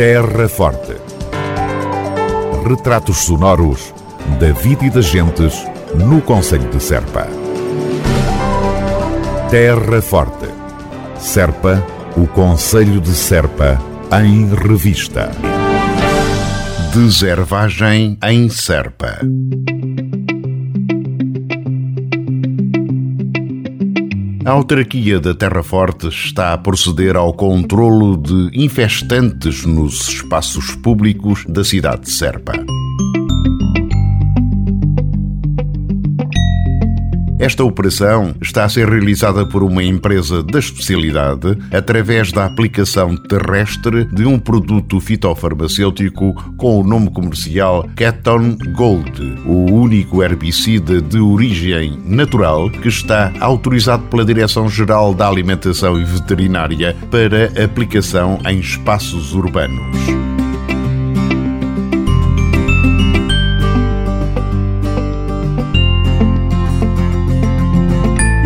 Terra Forte. Retratos sonoros da vida e das gentes no Conselho de Serpa. Terra Forte. Serpa, o Conselho de Serpa, em revista. Deservagem em Serpa. A autarquia da Terra Forte está a proceder ao controlo de infestantes nos espaços públicos da cidade de Serpa. Esta operação está a ser realizada por uma empresa da especialidade através da aplicação terrestre de um produto fitofarmacêutico com o nome comercial Keton Gold, o único herbicida de origem natural que está autorizado pela Direção-Geral da Alimentação e Veterinária para aplicação em espaços urbanos.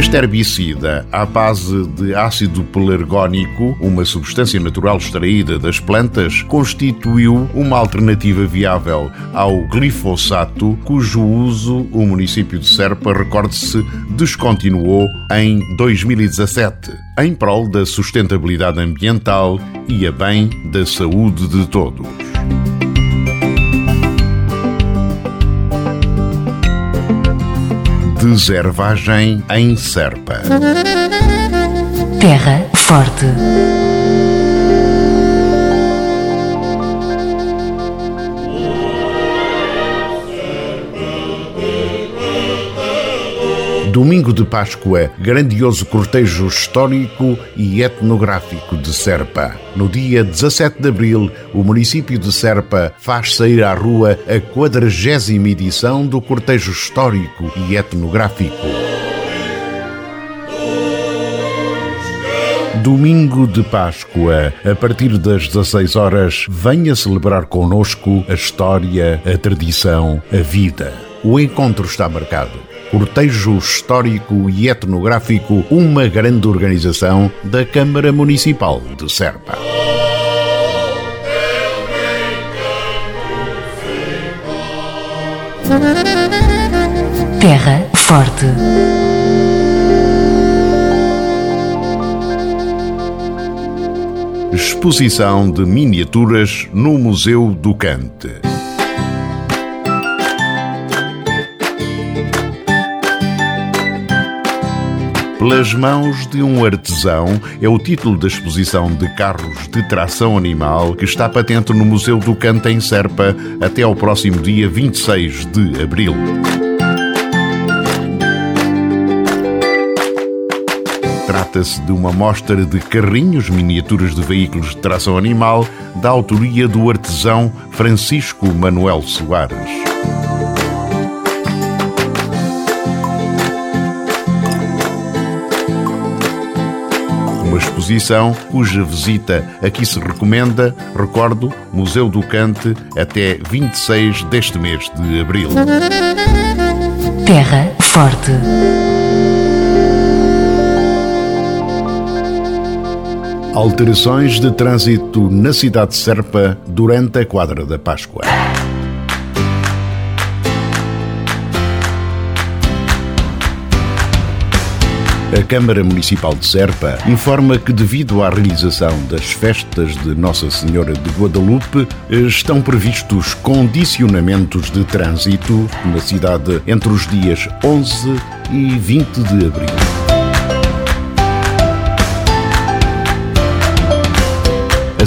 Este herbicida, à base de ácido pelargónico, uma substância natural extraída das plantas, constituiu uma alternativa viável ao glifosato, cujo uso o município de Serpa, recorde-se, descontinuou em 2017, em prol da sustentabilidade ambiental e a bem da saúde de todos. Deservagem em Serpa. Terra Forte. Domingo de Páscoa, grandioso cortejo histórico e etnográfico de Serpa. No dia 17 de abril, o município de Serpa faz sair à rua a quadragésima edição do cortejo histórico e etnográfico. Domingo de Páscoa, a partir das 16 horas, venha celebrar conosco a história, a tradição, a vida. O encontro está marcado cortejo histórico e etnográfico, uma grande organização da Câmara Municipal de Serpa. Terra Forte. Exposição de miniaturas no Museu do Cante. Pelas mãos de um artesão é o título da exposição de carros de tração animal que está patente no Museu do Canto em Serpa até ao próximo dia 26 de abril. Trata-se de uma mostra de carrinhos, miniaturas de veículos de tração animal, da autoria do artesão Francisco Manuel Soares. Exposição cuja visita aqui se recomenda, recordo, Museu do Cante, até 26 deste mês de abril. Terra Forte. Alterações de trânsito na cidade de Serpa durante a quadra da Páscoa. A Câmara Municipal de Serpa informa que, devido à realização das festas de Nossa Senhora de Guadalupe, estão previstos condicionamentos de trânsito na cidade entre os dias 11 e 20 de abril.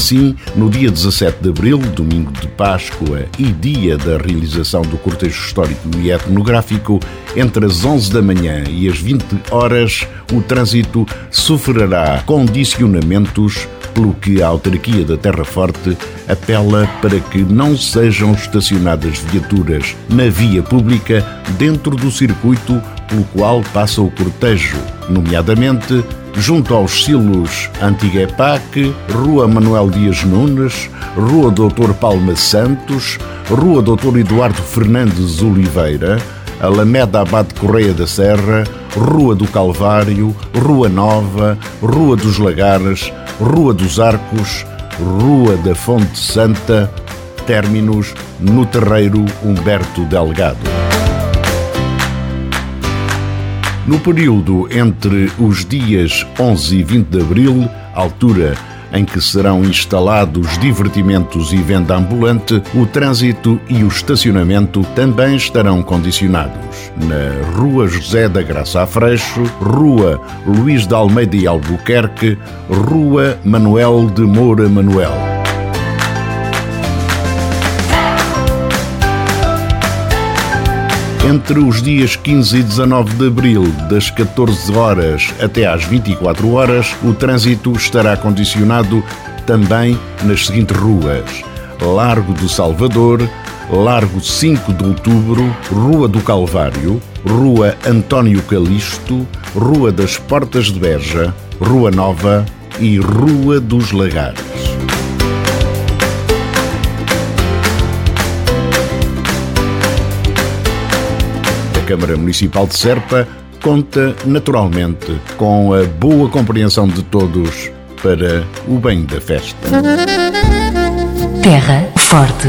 Assim, no dia 17 de abril, domingo de Páscoa e dia da realização do cortejo histórico e etnográfico, entre as 11 da manhã e as 20 horas, o trânsito sofrerá condicionamentos pelo que a autarquia da Terra Forte apela para que não sejam estacionadas viaturas na via pública dentro do circuito pelo qual passa o cortejo, nomeadamente junto aos silos Antiga EPAC, Rua Manuel Dias Nunes, Rua Doutor Palma Santos, Rua Doutor Eduardo Fernandes Oliveira, Alameda Abade Correia da Serra, Rua do Calvário, Rua Nova, Rua dos Lagares, Rua dos Arcos, Rua da Fonte Santa, términos no terreiro Humberto Delgado. No período entre os dias 11 e 20 de abril, altura em que serão instalados divertimentos e venda ambulante, o trânsito e o estacionamento também estarão condicionados. Na Rua José da Graça a Freixo, Rua Luís de Almeida e Albuquerque, Rua Manuel de Moura Manuel. Entre os dias 15 e 19 de abril, das 14 horas até às 24 horas, o trânsito estará condicionado também nas seguintes ruas: Largo do Salvador, Largo 5 de Outubro, Rua do Calvário, Rua António Calixto, Rua das Portas de Beja, Rua Nova e Rua dos Lagares. Câmara Municipal de Serpa conta naturalmente com a boa compreensão de todos para o bem da festa. Terra Forte.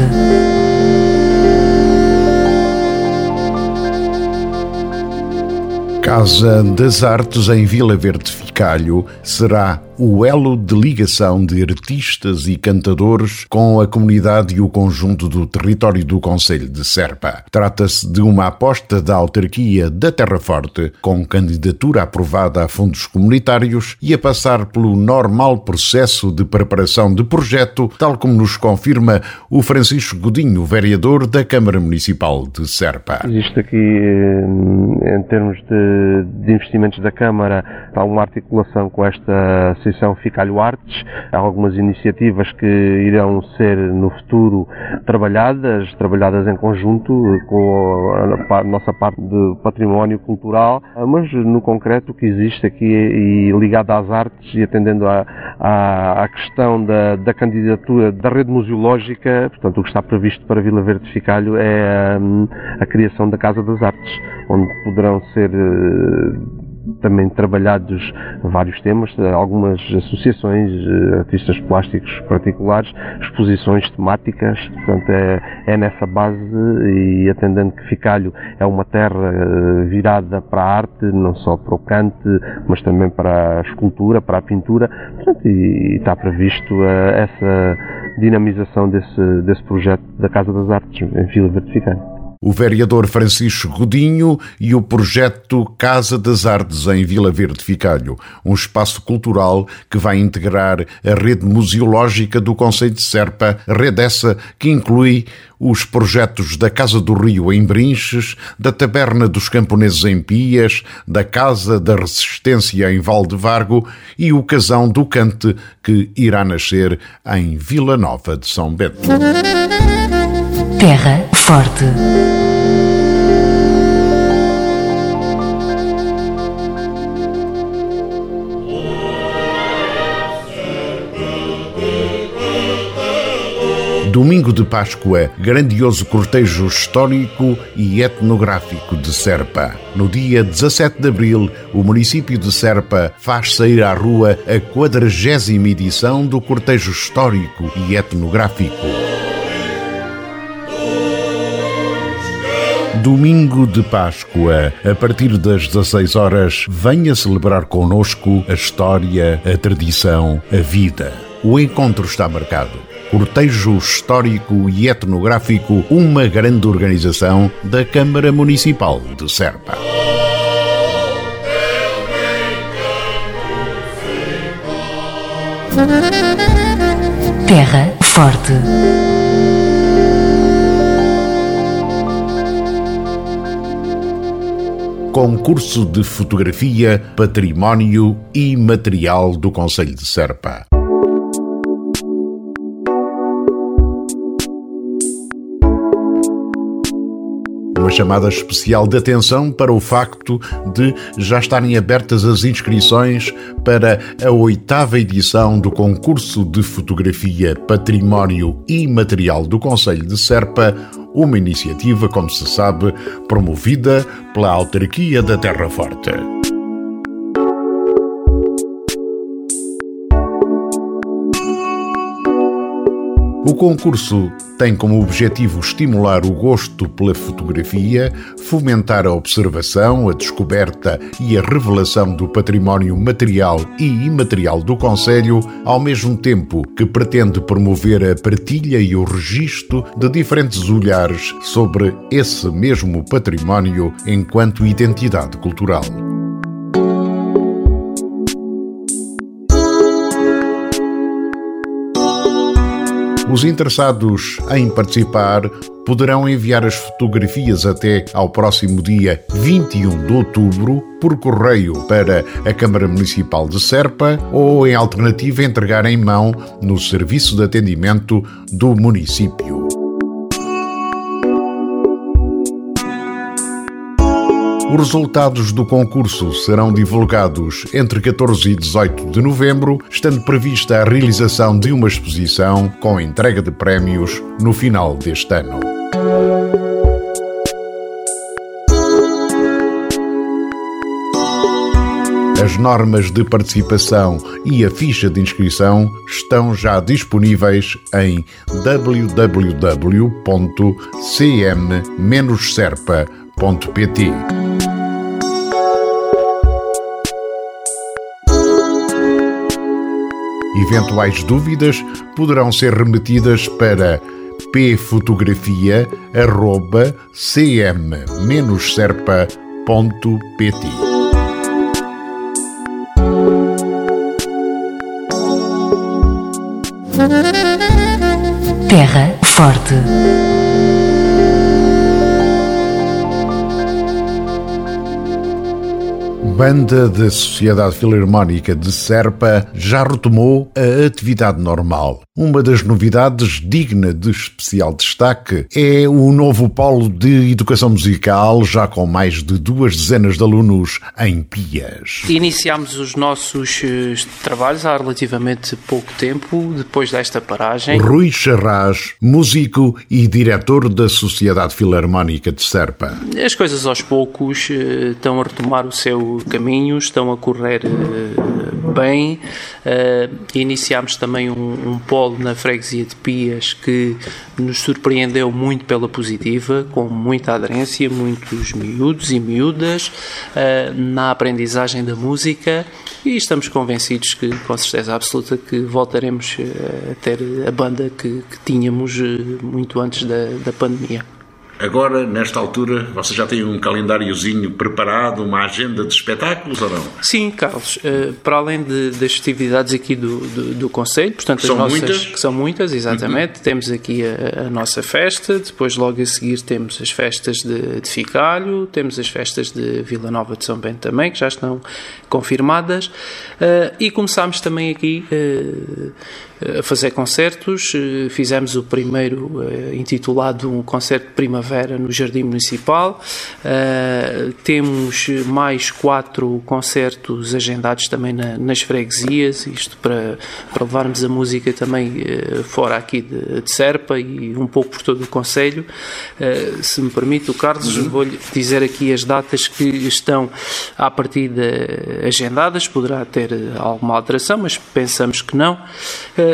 Casa das Artes em Vila Verde Ficalho será o elo de ligação de artistas e cantadores com a comunidade e o conjunto do território do Conselho de Serpa. Trata-se de uma aposta da autarquia da Terra Forte, com candidatura aprovada a fundos comunitários e a passar pelo normal processo de preparação de projeto, tal como nos confirma o Francisco Godinho, vereador da Câmara Municipal de Serpa. Existe aqui, em termos de, de investimentos da Câmara, há uma articulação com esta Associação Ficalho Artes. Há algumas iniciativas que irão ser no futuro trabalhadas, trabalhadas em conjunto com a, nossa parte de património cultural, mas no concreto o que existe aqui e ligado às artes e atendendo à questão da, da, candidatura da rede museológica, portanto o que está previsto para Vila Verde Ficalho é a, hum, a criação da Casa das Artes, onde poderão ser eh, também trabalhados vários temas, algumas associações, eh, artistas plásticos particulares, exposições temáticas, portanto é, é nessa base e atendendo que Ficalho é uma terra eh, virada para a arte, não só para o cante, mas também para a escultura, para a pintura, portanto, e, e está previsto eh, essa dinamização desse, desse projeto da Casa das Artes em Vila Verde Ficalho o vereador Francisco Godinho e o projeto Casa das Artes em Vila Verde Ficalho, um espaço cultural que vai integrar a rede museológica do Conselho de Serpa, rede essa que inclui os projetos da Casa do Rio em Brinches, da Taberna dos Camponeses em Pias, da Casa da Resistência em Valdevargo e o Casão do Cante, que irá nascer em Vila Nova de São Bento. Terra Forte. Domingo de Páscoa, grandioso cortejo histórico e etnográfico de Serpa. No dia 17 de abril, o município de Serpa faz sair à rua a 40 edição do cortejo histórico e etnográfico. Domingo de Páscoa, a partir das 16 horas, venha celebrar conosco a história, a tradição, a vida. O encontro está marcado. Cortejo Histórico e Etnográfico, uma grande organização da Câmara Municipal de Serpa. Terra Forte. Concurso de Fotografia, Património e Material do Conselho de Serpa. Uma chamada especial de atenção para o facto de já estarem abertas as inscrições para a oitava edição do concurso de fotografia, património e material do Conselho de Serpa, uma iniciativa, como se sabe, promovida pela autarquia da Terra Forte. O concurso tem como objetivo estimular o gosto pela fotografia, fomentar a observação, a descoberta e a revelação do património material e imaterial do Conselho, ao mesmo tempo que pretende promover a partilha e o registro de diferentes olhares sobre esse mesmo património enquanto identidade cultural. Os interessados em participar poderão enviar as fotografias até ao próximo dia 21 de outubro por correio para a Câmara Municipal de Serpa ou, em alternativa, entregar em mão no Serviço de Atendimento do município. Os resultados do concurso serão divulgados entre 14 e 18 de novembro, estando prevista a realização de uma exposição com entrega de prémios no final deste ano. As normas de participação e a ficha de inscrição estão já disponíveis em www.cm-serpa.pt. Eventuais dúvidas poderão ser remetidas para pfotografia.cm-serpa.pt. Terra Forte. Banda da Sociedade Filarmónica de Serpa já retomou a atividade normal. Uma das novidades digna de especial destaque é o novo polo de educação musical, já com mais de duas dezenas de alunos em Pias. Iniciámos os nossos eh, trabalhos há relativamente pouco tempo, depois desta paragem. Rui Charras, músico e diretor da Sociedade Filarmónica de Serpa. As coisas aos poucos eh, estão a retomar o seu caminho, estão a correr eh, bem. Iniciámos também um, um polo na freguesia de Pias que nos surpreendeu muito pela positiva, com muita aderência, muitos miúdos e miúdas uh, na aprendizagem da música e estamos convencidos que, com certeza absoluta, que voltaremos a ter a banda que, que tínhamos muito antes da, da pandemia. Agora, nesta altura, você já tem um calendáriozinho preparado, uma agenda de espetáculos ou não? Sim, Carlos. Uh, para além de, das festividades aqui do, do, do Conselho, portanto, são as nossas. Muitas? Que são muitas, exatamente. Uhum. Temos aqui a, a, nossa festa, depois, logo a seguir, temos as festas de, de Ficalho, temos as festas de Vila Nova de São Bento também, que já estão confirmadas. Uh, e começámos também aqui. A fazer concertos. Eh, fizemos o primeiro eh, intitulado Um Concerto de Primavera no Jardim Municipal. Temos mais quatro concertos agendados também na, nas freguesias, isto para, para levarmos a música também fora aqui de, de, Serpa e um pouco por todo o Conselho. Se me permite, o Carlos, uhum. vou-lhe dizer aqui as datas que estão à partida agendadas. Poderá ter alguma alteração, mas pensamos que não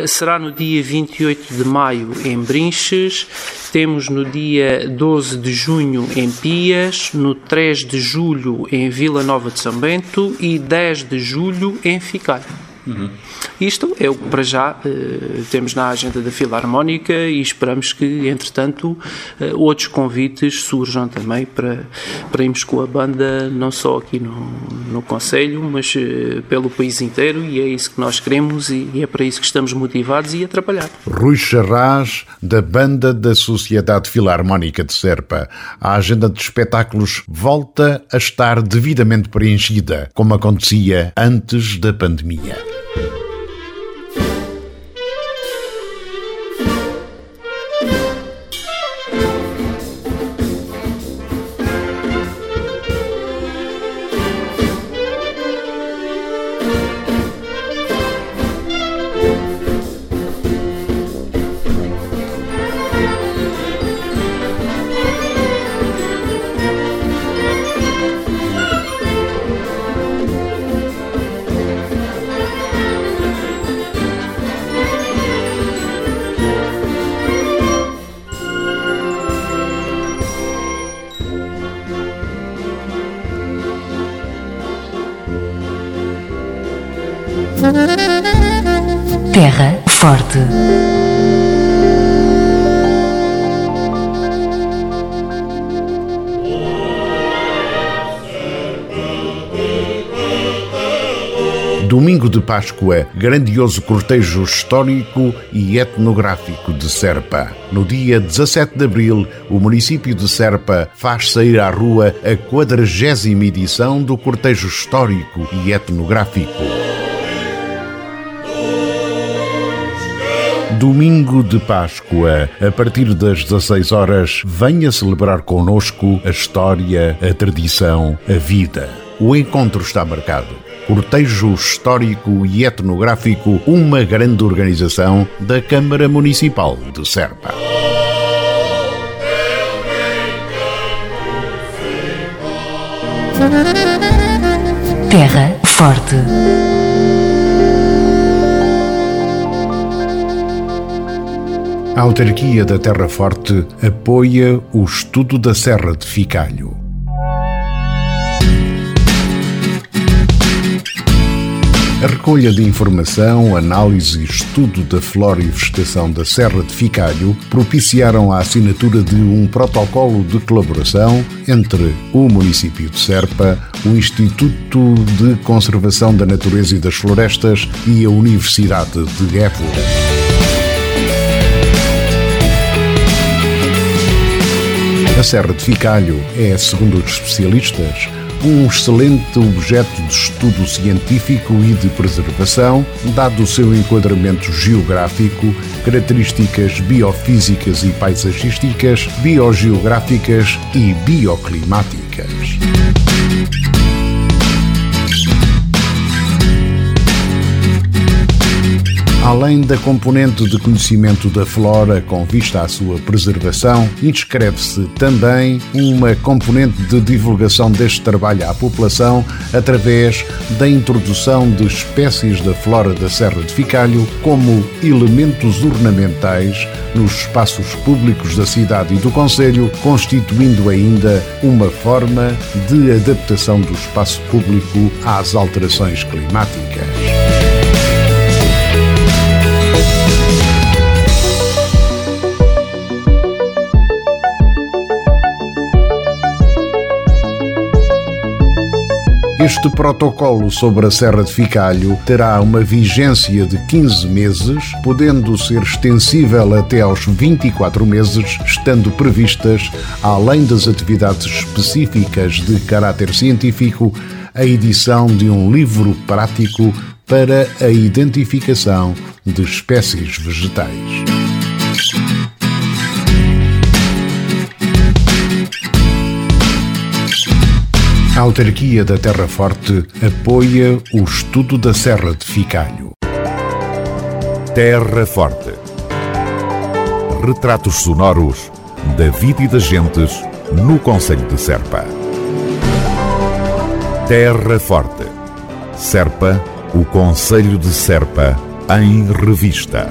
será no dia 28 de maio em Brinches, temos no dia 12 de junho em Pias, no 3 de julho em Vila Nova de São Bento e 10 de julho em Ficalho. Uhum. Isto é o que para já uh, temos na agenda da Filarmónica e esperamos que, entretanto, uh, outros convites surjam também para, para irmos com a banda, não só aqui no, no Conselho, mas uh, pelo país inteiro e é isso que nós queremos e, e, é para isso que estamos motivados e a trabalhar. Rui Charras, da banda da Sociedade Filarmónica de Serpa. A agenda de espetáculos volta a estar devidamente preenchida, como acontecia antes da pandemia. thank you. Domingo de Páscoa, grandioso cortejo histórico e etnográfico de Serpa. No dia 17 de abril, o município de Serpa faz sair à rua a quadragésima edição do cortejo histórico e etnográfico. Domingo de Páscoa, a partir das 16 horas, venha celebrar conosco a história, a tradição, a vida. O encontro está marcado. Cortejo Histórico e Etnográfico, uma grande organização da Câmara Municipal de Serpa. Terra Forte. A autarquia da Terra Forte apoia o estudo da Serra de Ficalho. A recolha de informação, análise e estudo da flora e vegetação da Serra de Ficalho propiciaram a assinatura de um protocolo de colaboração entre o município de Serpa, o Instituto de Conservação da Natureza e das Florestas e a Universidade de Évora. A Serra de Ficalho é, segundo os especialistas, um excelente objeto de estudo científico e de preservação, dado o seu enquadramento geográfico, características biofísicas e paisagísticas, biogeográficas e bioclimáticas. Além da componente de conhecimento da flora com vista à sua preservação, inscreve-se também uma componente de divulgação deste trabalho à população através da introdução de espécies da flora da Serra de Ficalho como elementos ornamentais nos espaços públicos da cidade e do Conselho, constituindo ainda uma forma de adaptação do espaço público às alterações climáticas. Este protocolo sobre a Serra de Ficalho terá uma vigência de 15 meses, podendo ser extensível até aos 24 meses, estando previstas, além das atividades específicas de caráter científico, a edição de um livro prático para a identificação de espécies vegetais. A autarquia da Terra Forte apoia o estudo da Serra de Ficalho. Terra Forte. Retratos sonoros da vida e das gentes no Conselho de Serpa. Terra Forte. Serpa, o Conselho de Serpa, em revista.